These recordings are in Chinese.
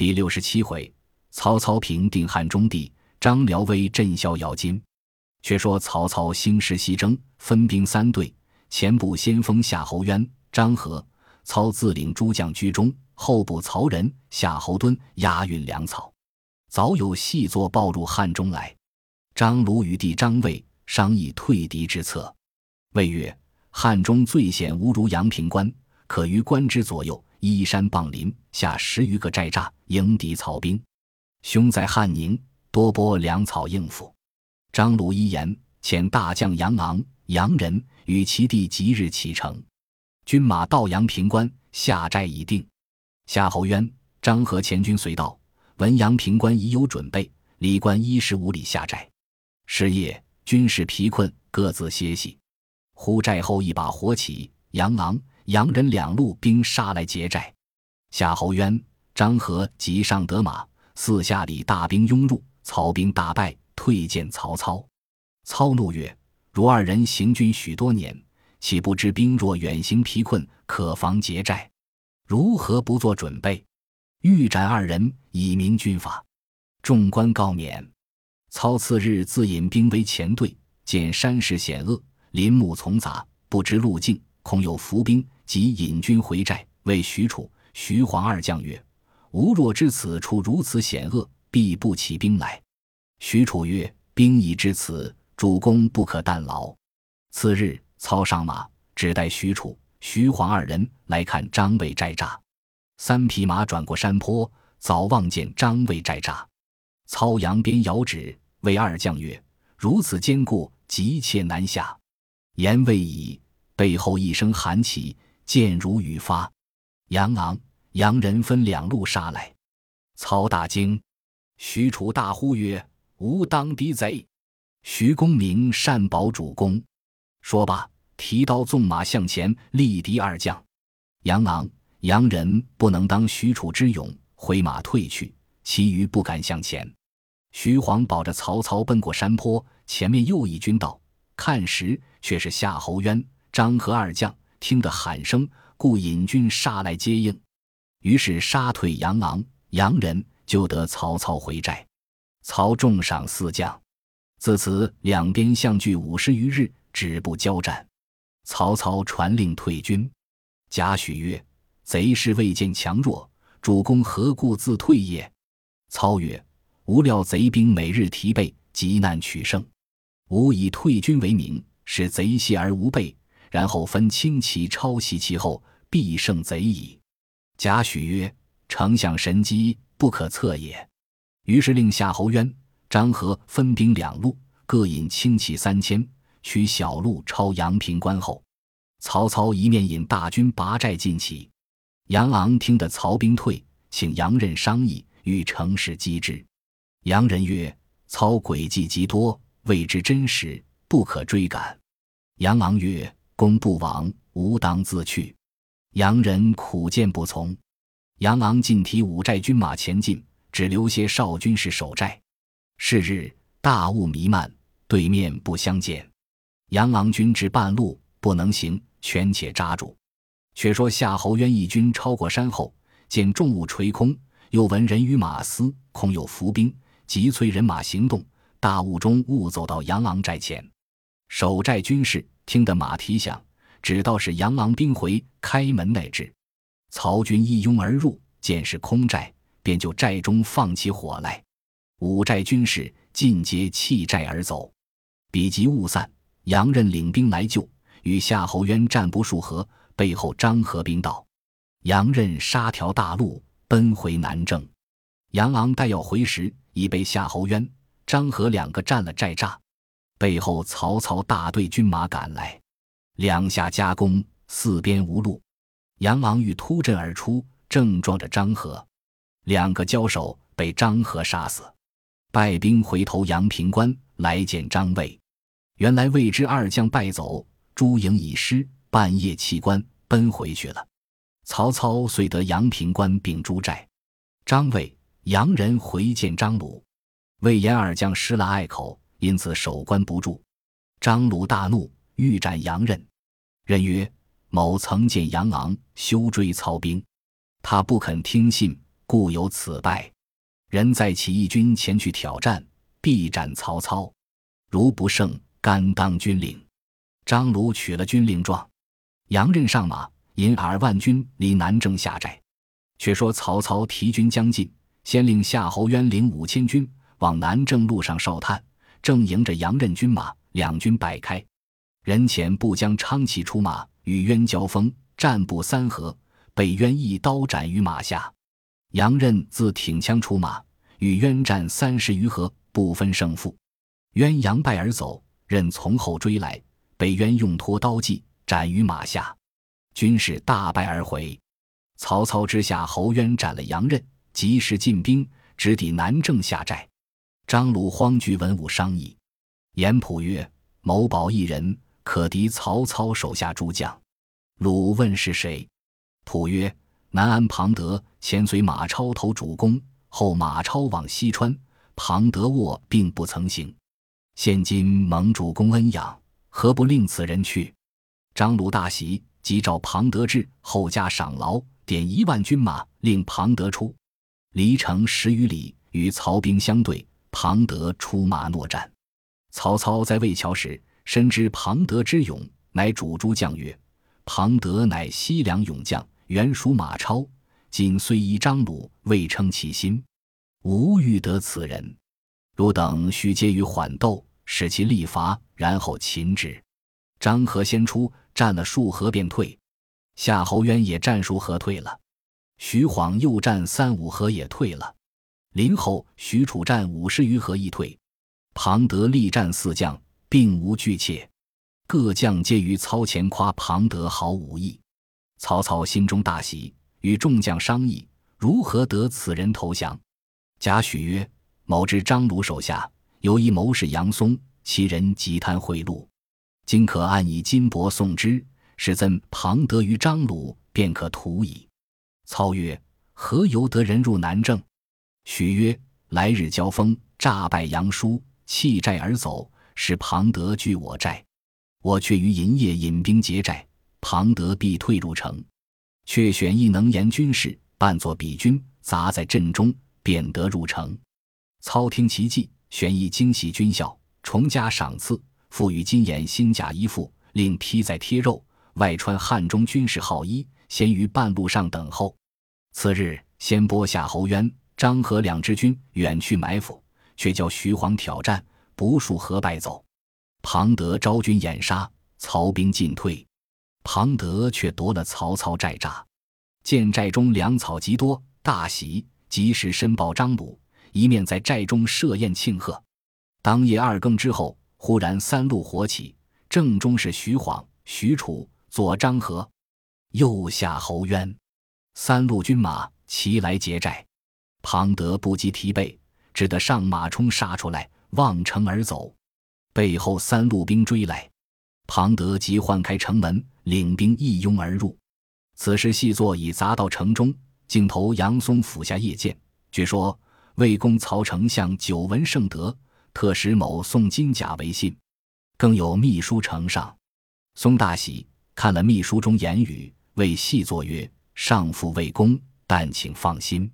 第六十七回，曹操平定汉中帝，张辽威镇逍遥津。却说曹操兴师西征，分兵三队，前部先锋夏侯渊、张合，操自领诸将居中；后部曹仁、夏侯惇押运粮草。早有细作报入汉中来。张鲁与弟张卫商议退敌之策。魏曰：“汉中最险无如阳平关，可于关之左右。”依山傍林，下十余个寨栅，迎敌曹兵。兄在汉宁，多拨粮草应付。张鲁一言，遣大将杨昂、杨仁与其弟即日启程。军马到阳平关，下寨已定。夏侯渊、张合前军随到，闻阳平关已有准备，离关一十五里下寨。是夜，军士疲困，各自歇息。忽寨后一把火起，杨昂。洋人两路兵杀来劫寨，夏侯渊、张合急上得马，四下里大兵拥入，曹兵大败，退见曹操。操怒曰：“如二人行军许多年，岂不知兵若远行疲困，可防劫寨？如何不做准备？欲斩二人，以明军法。”众官告免。操次日自引兵为前队，见山势险恶，林木丛杂，不知路径，恐有伏兵。即引军回寨，谓许褚、徐晃二将曰：“吾若知此处如此险恶，必不起兵来。”许褚曰：“兵已至此，主公不可怠劳。”次日，操上马，只带许褚、徐晃二人来看张魏寨栅。三匹马转过山坡，早望见张魏寨栅。操扬鞭遥指，谓二将曰：“如此坚固，急切难下。”言未已，背后一声喊起。箭如雨发，杨昂、杨仁分两路杀来。操大惊，许褚大呼曰：“吾当敌贼！”徐公明善保主公。说罢，提刀纵马向前，力敌二将。杨昂、杨仁不能当许褚之勇，挥马退去，其余不敢向前。徐晃保着曹操奔过山坡，前面又一军到，看时却是夏侯渊、张合二将。听得喊声，故引军杀来接应，于是杀退杨昂、杨仁，就得曹操回寨。曹重赏四将。自此两边相距五十余日，止不交战。曹操传令退军。贾诩曰：“贼势未见强弱，主公何故自退也？”操曰：“吾料贼兵每日提备，急难取胜，吾以退军为名，使贼懈而无备。”然后分轻骑抄袭其后，必胜贼矣。贾诩曰：“丞相神机，不可测也。”于是令夏侯渊、张合分兵两路，各引轻骑三千，取小路抄阳平关后。曹操一面引大军拔寨进齐。杨昂听得曹兵退，请杨任商议，欲乘势击之。杨任曰：“操诡计极多，未知真实，不可追赶。”杨昂曰。公不往，吾当自去。洋人苦谏不从。杨昂尽提五寨军马前进，只留些少军士守寨。是日大雾弥漫，对面不相见。杨昂军至半路不能行，权且扎住。却说夏侯渊一军超过山后，见重雾垂空，又闻人语马嘶，恐有伏兵，急催人马行动。大雾中误走到杨昂寨前，守寨军士。听得马蹄响，只道是杨昂兵回，开门乃至。曹军一拥而入，见是空寨，便就寨中放起火来。五寨军士尽皆弃寨而走。彼及雾散，杨任领兵来救，与夏侯渊战不数合，背后张合兵到，杨任杀条大路，奔回南郑。杨昂待要回时，已被夏侯渊、张合两个占了寨栅。背后，曹操大队军马赶来，两下夹攻，四边无路。杨昂欲突阵而出，正撞着张合，两个交手，被张合杀死。败兵回头阳平关来见张卫，原来魏之二将败走，朱营已失，半夜弃关奔回去了。曹操遂得阳平关并朱寨。张卫、杨仁回见张鲁，魏延二将失了隘口。因此守关不住，张鲁大怒，欲斩杨任。任曰：“某曾见杨昂休追操兵，他不肯听信，故有此败。人再起义军前去挑战，必斩曹操。如不胜，甘当军令。张鲁取了军令状，杨任上马，引二万军离南郑下寨。却说曹操提军将近，先令夏侯渊领五千军往南郑路上哨探，正迎着杨任军马，两军摆开。人前不将昌骑出马，与渊交锋，战不三合，被渊一刀斩于马下。杨任自挺枪出马，与渊战三十余合，不分胜负。渊扬败而走，任从后追来，被渊用拖刀计斩于马下，军士大败而回。曹操之下，侯渊斩了杨任，及时进兵，直抵南郑下寨。张鲁慌惧文武商议，严普曰：“某保一人。”可敌曹操手下诸将，鲁问是谁？普曰：南安庞德前随马超投主公，后马超往西川，庞德卧并不曾行。现今蒙主公恩养，何不令此人去？张鲁大喜，即召庞德至，后加赏劳，点一万军马，令庞德出。离城十余里，与曹兵相对，庞德出马搦战。曹操在魏桥时。深知庞德之勇，乃主诸将曰：“庞德乃西凉勇将，原属马超。今虽依张鲁，未称其心。吾欲得此人，汝等须皆于缓斗，使其力伐，然后擒之。”张合先出，战了数合便退；夏侯渊也战数合退了；徐晃又战三五合也退了；临后、许褚战五十余合一退。庞德力战四将。并无惧怯，各将皆于操前夸庞德好武艺。曹操心中大喜，与众将商议如何得此人投降。贾诩曰：“某知张鲁手下有一谋士杨松，其人极贪贿赂，今可按以金帛送之，使赠庞德于张鲁，便可图矣。”操曰：“何由得人入南郑？”许曰：“来日交锋，诈败杨叔，弃寨而走。”使庞德拒我寨，我却于银夜引兵劫寨，庞德必退入城。却选一能言军士，扮作比军，砸在阵中，便得入城。操听其计，选一精细军校，重加赏赐，赋予金眼新甲衣服，令披在贴肉，外穿汉中军士号衣，先于半路上等候。次日，先拨夏侯渊、张合两支军远去埋伏，却叫徐晃挑战。不数合败走，庞德招军掩杀，曹兵进退，庞德却夺了曹操寨栅，见寨中粮草极多，大喜，及时申报张鲁，一面在寨中设宴庆贺。当夜二更之后，忽然三路火起，正中是徐晃、许褚，左张合，右夏侯渊，三路军马齐来劫寨，庞德不及提备，只得上马冲杀出来。望城而走，背后三路兵追来，庞德即唤开城门，领兵一拥而入。此时细作已砸到城中，镜头杨松府下夜见，据说魏公曹丞相久闻圣德，特使某送金甲为信，更有秘书呈上。松大喜，看了秘书中言语，谓细作曰：“上父魏公，但请放心，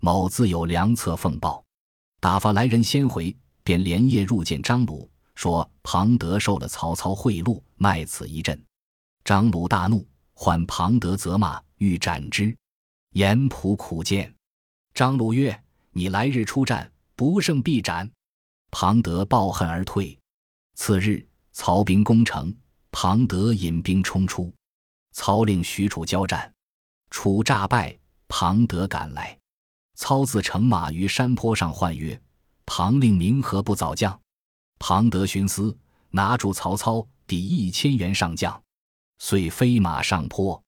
某自有良策奉报。”打发来人先回。便连夜入见张鲁，说庞德受了曹操贿赂，卖此一阵。张鲁大怒，唤庞德责骂，欲斩之。严普苦谏，张鲁曰：“你来日出战，不胜必斩。”庞德抱恨而退。次日，曹兵攻城，庞德引兵冲出，操令许褚交战，楚诈败，庞德赶来，操自乘马于山坡上唤曰。庞令明何不早降？庞德寻思，拿住曹操，抵一千元上将，遂飞马上坡，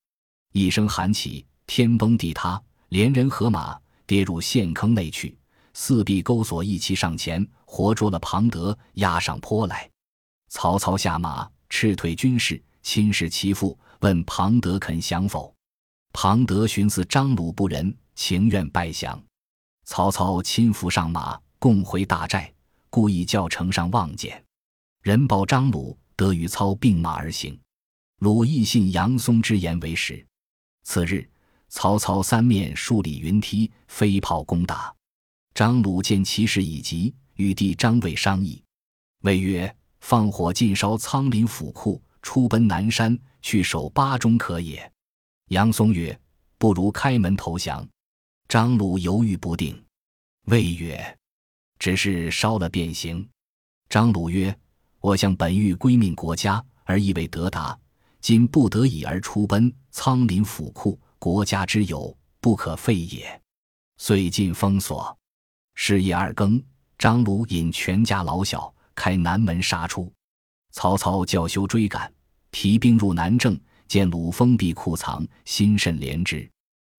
一声喊起，天崩地塌，连人和马跌入陷坑内去。四壁钩索一齐上前，活捉了庞德，押上坡来。曹操下马，斥退军士，亲视其父，问庞德肯降否？庞德寻思张鲁不仁，情愿拜降。曹操亲扶上马。共回大寨，故意叫城上望见。人报张鲁得与操并马而行。鲁亦信杨松之言为实。次日，曹操三面数里云梯，飞炮攻打。张鲁见其势已急，与弟张卫商议。魏曰：“放火尽烧仓林府库，出奔南山，去守巴中可也。”杨松曰：“不如开门投降。”张鲁犹豫不定。魏曰：“只是烧了便行。”张鲁曰：“我向本欲归命国家，而意未得达，今不得已而出奔仓林府库，国家之有，不可废也。”遂进封锁。是夜二更，张鲁引全家老小开南门杀出。曹操叫休追赶，提兵入南郑，见鲁封闭库藏，心甚怜之，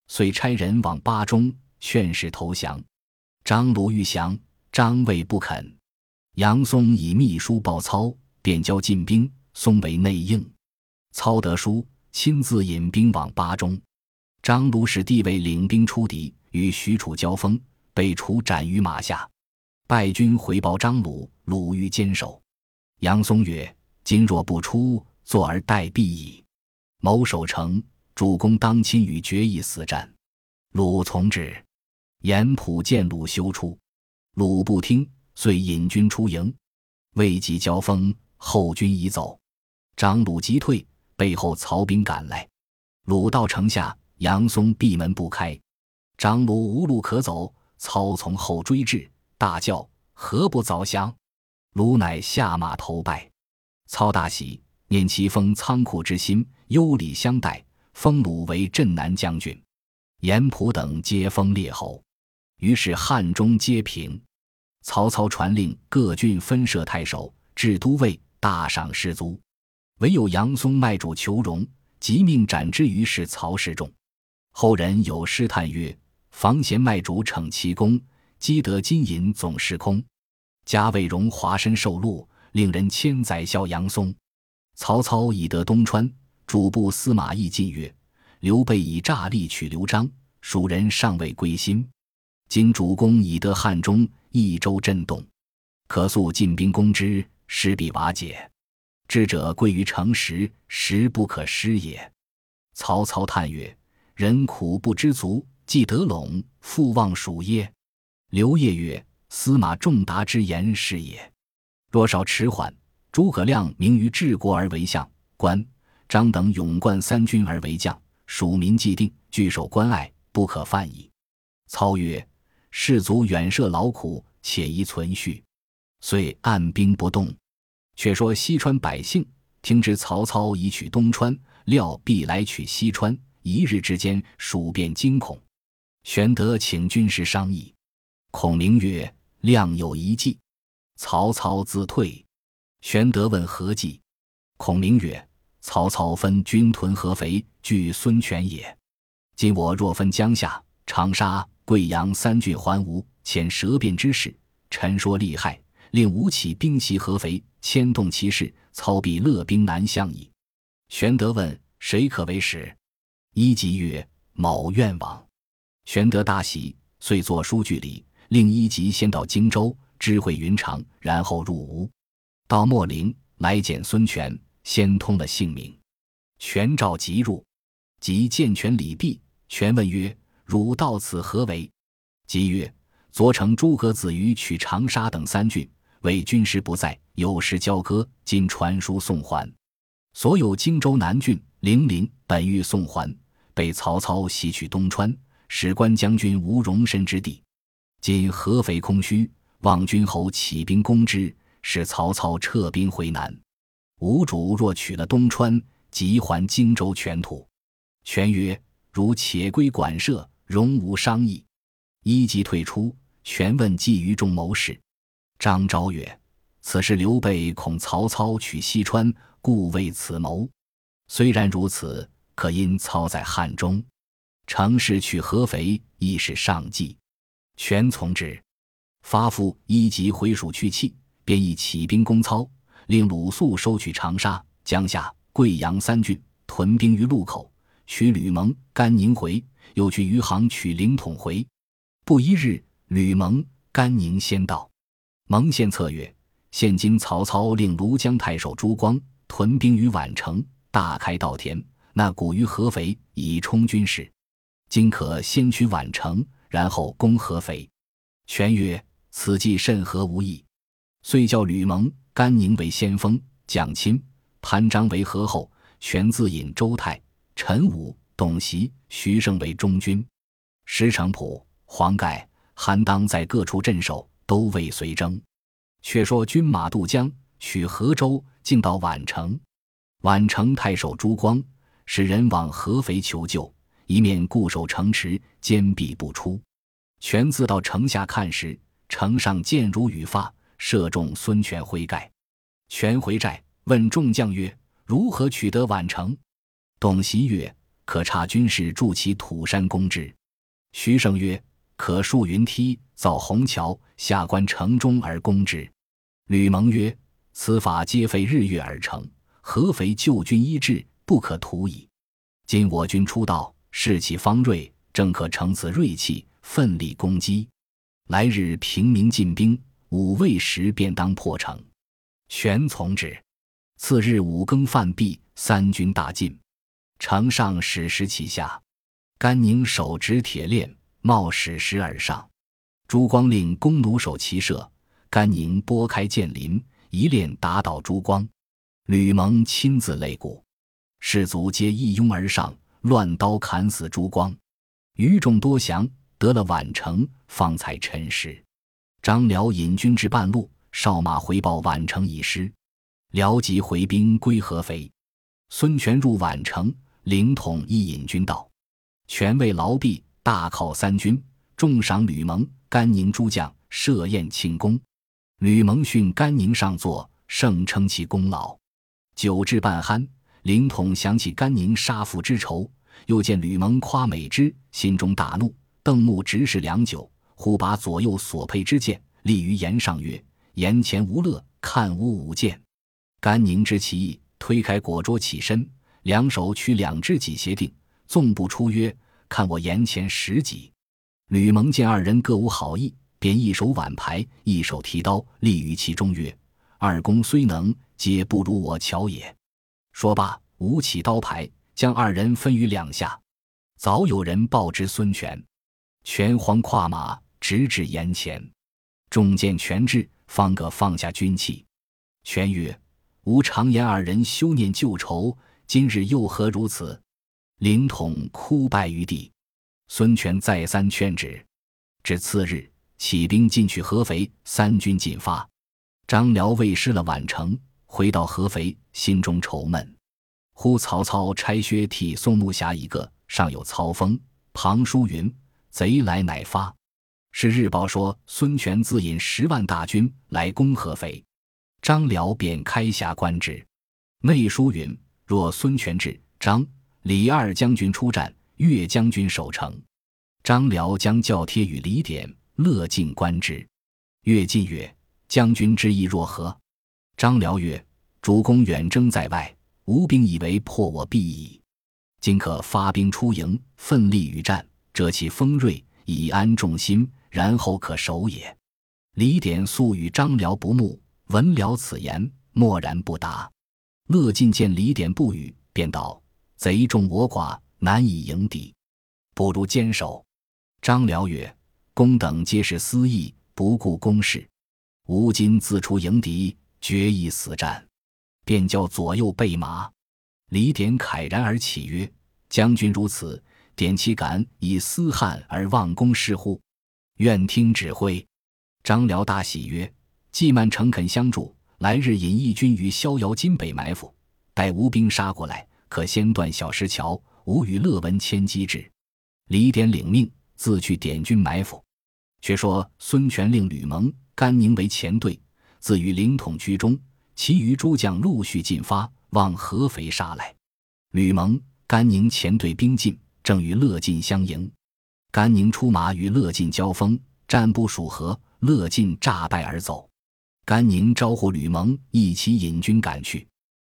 遂差人往巴中劝使投降。张鲁欲降，张卫不肯。杨松以密书报操，便交进兵。松为内应。操得书，亲自引兵往巴中。张鲁使弟卫领兵出敌，与许褚交锋。被楚斩于马下，败军回报张鲁，鲁欲坚守。杨松曰：“今若不出，坐而待毙矣。谋守城，主公当亲与决一死战。”鲁从之。严普见鲁休出，鲁不听，遂引军出营。未及交锋，后军已走。张鲁急退，背后曹兵赶来。鲁到城下，杨松闭门不开。张鲁无路可走。操从后追至，大叫：“何不早降？”鲁乃下马投拜。操大喜，念其封仓库之心，优礼相待，封鲁为镇南将军。严普等皆封列侯。于是汉中皆平。曹操传令各郡分设太守，置都尉，大赏士卒。唯有杨松卖主求荣，即命斩之于是曹氏众。后人有诗叹曰。房贤卖主逞奇功，积得金银总是空。加魏荣华身受禄，令人千载笑杨松。曹操已得东川，主簿司马懿进曰：“刘备以诈力取刘璋，蜀人尚未归心。今主公已得汉中，益州震动，可速进兵攻之，势必瓦解。智者贵于诚实，实不可失也。”曹操叹曰：“人苦不知足。”既得陇，复望蜀耶？刘烨曰：“司马仲达之言是也。若稍迟缓，诸葛亮明于治国而为相，观张等勇冠三军而为将，蜀民既定，据守关隘，不可犯矣。”操曰：“士卒远涉劳苦，且宜存续。”遂按兵不动。却说西川百姓听知曹操已取东川，料必来取西川，一日之间，蜀便惊恐。玄德请军师商议，孔明曰：“亮有一计。”曹操自退。玄德问何计？孔明曰：“曹操分军屯合肥，据孙权也。今我若分江夏、长沙、贵阳三郡还吴，遣舌辩之士，陈说利害，令吴起兵袭合肥，牵动其势，操必勒兵南向矣。”玄德问：“谁可为使？”一级曰：“某愿往。”玄德大喜，遂作书据礼，令一级先到荆州知会云长，然后入吴。到秣陵来见孙权，先通了姓名。权召即入，即见权礼毕。权问曰：“汝到此何为？”即曰：“昨乘诸葛子瑜取长沙等三郡，为军师不在，有失交割，今传书送还。所有荆州南郡、零陵本欲送还，被曹操袭取东川。”使关将军无容身之地，今合肥空虚，望君侯起兵攻之，使曹操撤兵回南。吴主若取了东川，即还荆州全土。权曰：“如且归馆舍，容无商议。”一即退出。权问计于众谋士，张昭曰：“此时刘备恐曹操取西川，故为此谋。虽然如此，可因操在汉中。”乘势取合肥，亦是上计。权从之，发付一级回蜀去气，便亦起兵攻操，令鲁肃收取长沙、江夏、贵阳三郡，屯兵于路口，取吕蒙、甘宁回，又去余杭取凌统回。不一日，吕蒙、甘宁先到。蒙献策曰：“现今曹操令庐江太守朱光屯兵于宛城，大开稻田，那谷于合肥，以充军事。”今可先取宛城，然后攻合肥。”权曰：“此计甚合吾意。”遂叫吕蒙、甘宁为先锋，蒋钦、潘璋为合后，权自引周泰、陈武、董袭、徐盛为中军。石城甫、黄盖、韩当在各处镇守，都未随征。却说军马渡江，取河州，进到宛城。宛城太守朱光使人往合肥求救，一面固守城池，坚壁不出。权自到城下看时，城上箭如雨发，射中孙权麾盖。权回寨问众将曰：“如何取得宛城？”董袭曰：“可差军士筑起土山攻之。”徐盛曰：“可竖云梯，造虹桥，下关城中而攻之。”吕蒙曰：“此法皆费日月而成，合肥救军医治，不可图矣。今我军出道，士气方锐，正可乘此锐气，奋力攻击。来日平明进兵，午未时便当破城。”权从之。次日五更饭毕，三军大进，城上矢石齐下。甘宁手执铁链，冒矢石而上。朱光令弓弩手齐射，甘宁拨开箭林，一链打倒朱光。吕蒙亲自擂鼓，士卒皆一拥而上，乱刀砍死朱光。余众多降，得了宛城，方才陈尸。张辽引军至半路，哨马回报宛城已失，辽即回兵归合肥。孙权入宛城，凌统亦引军到。权为劳毕，大犒三军，重赏吕蒙、甘宁诸将，设宴庆功。吕蒙训甘宁上座，盛称其功劳。酒至半酣，凌统想起甘宁杀父之仇，又见吕蒙夸美之，心中大怒，瞪目直视良久，忽把左右所佩之剑立于檐上，曰：“檐前无乐，看吾舞剑。”甘宁知其意，推开果桌起身，两手取两只戟协定。纵步出曰：“看我眼前十戟。”吕蒙见二人各无好意，便一手挽牌，一手提刀，立于其中曰：“二公虽能，皆不如我巧也。”说罢，舞起刀牌，将二人分于两下。早有人报知孙权，权慌跨马直至眼前，众见权至，方可放下军器。权曰：“吾常言二人休念旧仇，今日又何如此？”凌统哭拜于地，孙权再三劝止。至次日，起兵进取合肥，三军进发。张辽未失了宛城，回到合肥，心中愁闷。忽曹操差薛替宋木侠一个，上有曹风、庞书云：“贼来乃发。”是日报说孙权自引十万大军来攻合肥，张辽便开下官职。内书云：“若孙权至，张。”李二将军出战，岳将军守城。张辽将教贴与李典、乐进观之。乐进曰：“将军之意若何？”张辽曰：“主公远征在外，吴兵以为破我必矣。今可发兵出营，奋力与战，折其锋锐，以安众心，然后可守也。”李典素与张辽不睦，闻辽此言，默然不答。乐进见李典不语，便道。贼众我寡，难以迎敌，不如坚守。张辽曰：“公等皆是私意，不顾公事。吾今自出迎敌，决一死战。”便叫左右备马。李典慨然而起曰：“将军如此，典岂敢以私汉而忘公事乎？愿听指挥。”张辽大喜曰：“季曼诚恳相助，来日引义军于逍遥津北埋伏，待吴兵杀过来。”可先断小石桥，吾与乐文谦机智。李典领命，自去点军埋伏。却说孙权令吕蒙、甘宁为前队，自与凌统居中，其余诸将陆续进发，往合肥杀来。吕蒙、甘宁前队兵进，正与乐进相迎。甘宁出马与乐进交锋，战不数合，乐进诈败而走。甘宁招呼吕蒙一起引军赶去。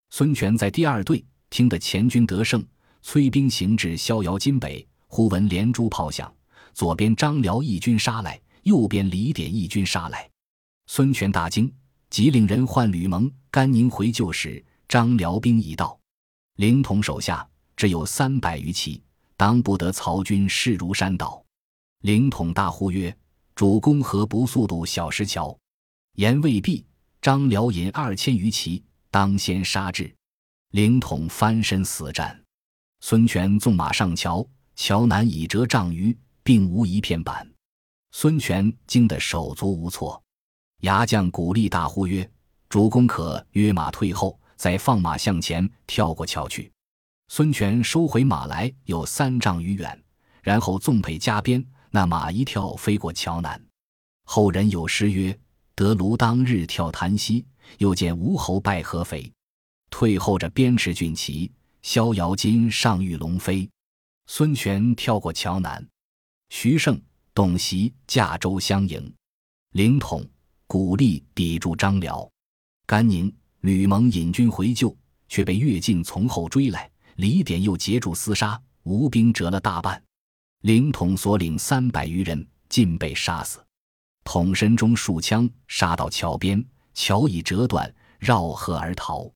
孙权在第二队。听得前军得胜，催兵行至逍遥津北。忽闻连珠炮响，左边张辽义军杀来，右边李典义军杀来。孙权大惊，即令人唤吕蒙、甘宁回救时，张辽兵已到。凌统手下只有三百余骑，当不得曹军势如山倒。凌统大呼曰：“主公何不速渡小石桥？”言未毕，张辽引二千余骑，当先杀至。凌统翻身死战。孙权纵马上桥，桥南已折丈余，并无一片板。孙权惊得手足无措。牙将古励大呼曰：“主公可约马退后，再放马向前，跳过桥去。”孙权收回马来，有三丈余远，然后纵辔加鞭，那马一跳飞过桥南。后人有诗曰：“得卢当日跳檀溪，又见吴侯拜合肥。退后着鞭持骏旗，逍遥津上御龙飞。”孙权跳过桥南，徐盛、董袭驾舟相迎，凌统、古力抵住张辽，甘宁、吕蒙引军回救，却被乐进从后追来。李典又截住厮杀，吴兵折了大半，凌统所领三百余人尽被杀死。统身中数枪，杀到桥边，桥已折断，绕河而逃。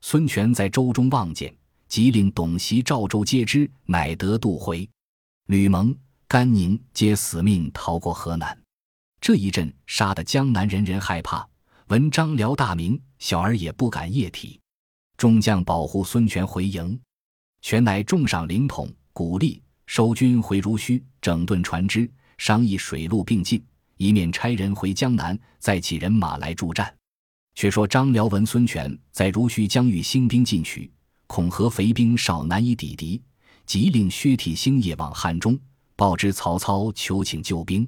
孙权在舟中望见，即令董袭、赵州皆知，乃得渡回。吕蒙、甘宁皆死命逃过河南。这一阵杀得江南人人害怕，闻张辽大名，小儿也不敢夜啼。众将保护孙权回营。权乃重赏灵统，鼓励收军回如须，整顿船只，商议水陆并进，一面差人回江南，再起人马来助战。却说张辽闻孙权在如须将遇兴兵进取，恐合肥兵少难以抵敌，即令薛体星夜往汉中，报知曹操求请救兵。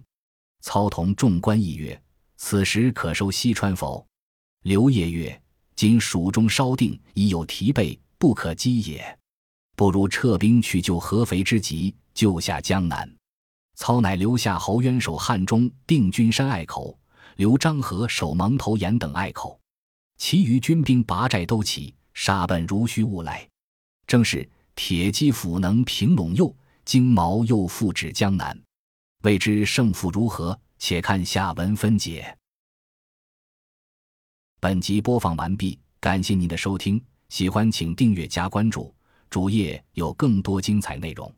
操同众官议曰：“此时可收西川否？”刘烨曰：“今蜀中稍定，已有提备，不可击也。”不如撤兵去救合肥之急，救下江南。操乃留下侯渊守汉中定军山隘口，留张合守蒙头岩等隘口，其余军兵拔寨都起，杀奔如须兀来。正是铁骑斧能平陇右，金矛又复指江南。未知胜负如何？且看下文分解。本集播放完毕，感谢您的收听，喜欢请订阅加关注。主页有更多精彩内容。